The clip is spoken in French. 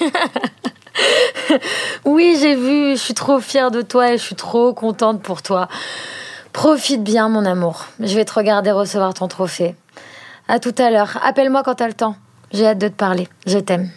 oui, j'ai vu, je suis trop fière de toi et je suis trop contente pour toi. Profite bien, mon amour. Je vais te regarder recevoir ton trophée. À tout à l'heure. Appelle-moi quand t'as le temps. J'ai hâte de te parler. Je t'aime.